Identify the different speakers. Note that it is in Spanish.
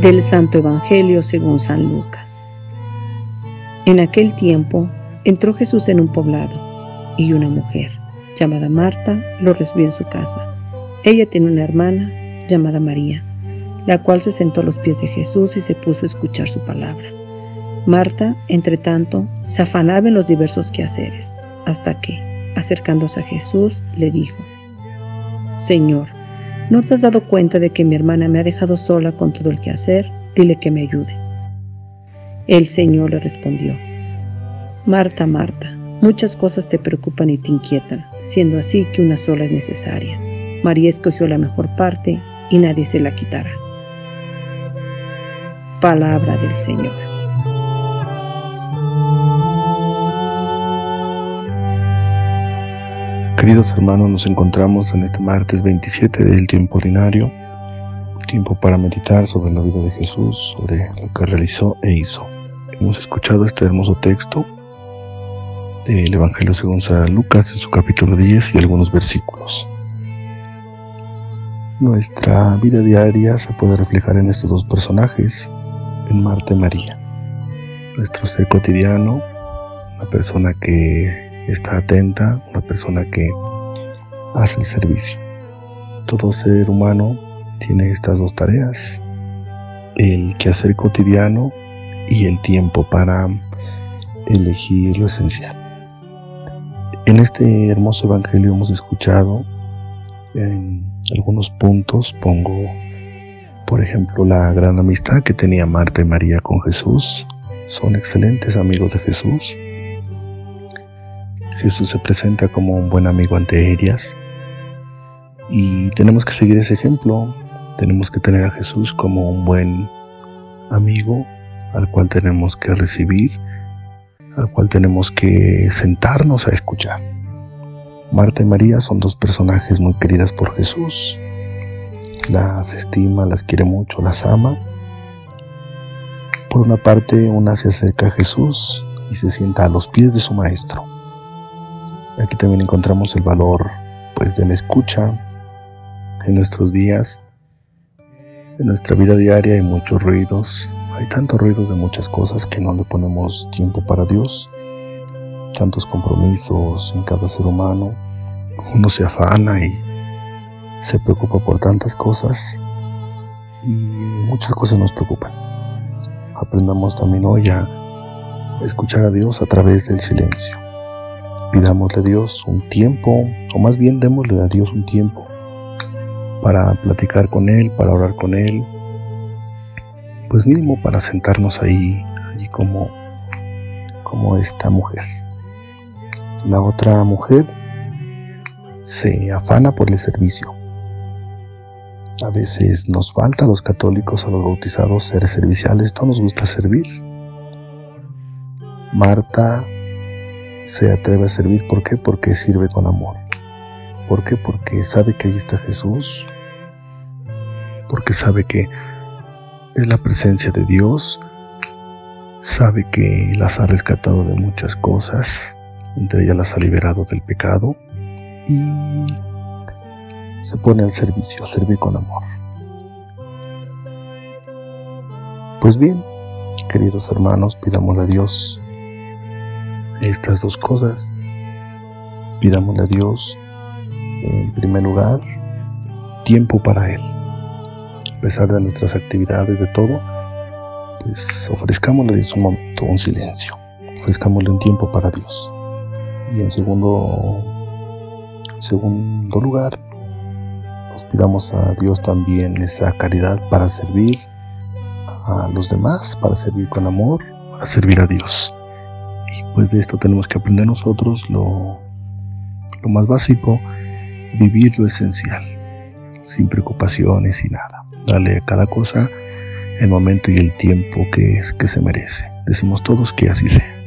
Speaker 1: Del Santo Evangelio según San Lucas. En aquel tiempo entró Jesús en un poblado y una mujer, llamada Marta, lo recibió en su casa. Ella tenía una hermana llamada María, la cual se sentó a los pies de Jesús y se puso a escuchar su palabra. Marta, entre tanto, se afanaba en los diversos quehaceres, hasta que, acercándose a Jesús, le dijo, Señor, ¿No te has dado cuenta de que mi hermana me ha dejado sola con todo el que hacer? Dile que me ayude. El Señor le respondió, Marta, Marta, muchas cosas te preocupan y te inquietan, siendo así que una sola es necesaria. María escogió la mejor parte y nadie se la quitará. Palabra del Señor.
Speaker 2: Queridos hermanos, nos encontramos en este martes 27 del tiempo ordinario, tiempo para meditar sobre la vida de Jesús, sobre lo que realizó e hizo. Hemos escuchado este hermoso texto del Evangelio según San Lucas en su capítulo 10 y algunos versículos. Nuestra vida diaria se puede reflejar en estos dos personajes, en Marta y María. Nuestro ser cotidiano, una persona que está atenta, una persona que hace el servicio. Todo ser humano tiene estas dos tareas, el quehacer cotidiano y el tiempo para elegir lo esencial. En este hermoso evangelio hemos escuchado en algunos puntos, pongo por ejemplo la gran amistad que tenía Marta y María con Jesús, son excelentes amigos de Jesús, Jesús se presenta como un buen amigo ante ellas y tenemos que seguir ese ejemplo. Tenemos que tener a Jesús como un buen amigo al cual tenemos que recibir, al cual tenemos que sentarnos a escuchar. Marta y María son dos personajes muy queridas por Jesús. Las estima, las quiere mucho, las ama. Por una parte, una se acerca a Jesús y se sienta a los pies de su maestro. Aquí también encontramos el valor pues de la escucha. En nuestros días, en nuestra vida diaria hay muchos ruidos, hay tantos ruidos de muchas cosas que no le ponemos tiempo para Dios, tantos compromisos en cada ser humano, uno se afana y se preocupa por tantas cosas y muchas cosas nos preocupan. Aprendamos también hoy a escuchar a Dios a través del silencio pidámosle a Dios un tiempo, o más bien démosle a Dios un tiempo para platicar con Él, para orar con Él, pues mínimo para sentarnos ahí, allí como, como esta mujer. La otra mujer se afana por el servicio. A veces nos falta a los católicos, a los bautizados, ser serviciales, no nos gusta servir. Marta se atreve a servir. ¿Por qué? Porque sirve con amor. ¿Por qué? Porque sabe que ahí está Jesús. Porque sabe que es la presencia de Dios. Sabe que las ha rescatado de muchas cosas. Entre ellas las ha liberado del pecado. Y se pone al servicio, servir con amor. Pues bien, queridos hermanos, pidámosle a Dios estas dos cosas. Pidámosle a Dios, en primer lugar, tiempo para Él. A pesar de nuestras actividades, de todo, pues ofrezcámosle un momento, un silencio. Ofrezcámosle un tiempo para Dios. Y en segundo, segundo lugar, pues pidamos a Dios también esa caridad para servir a los demás, para servir con amor, para servir a Dios. Pues de esto tenemos que aprender nosotros lo, lo más básico, vivir lo esencial, sin preocupaciones y nada. Darle a cada cosa el momento y el tiempo que, es, que se merece. Decimos todos que así sea.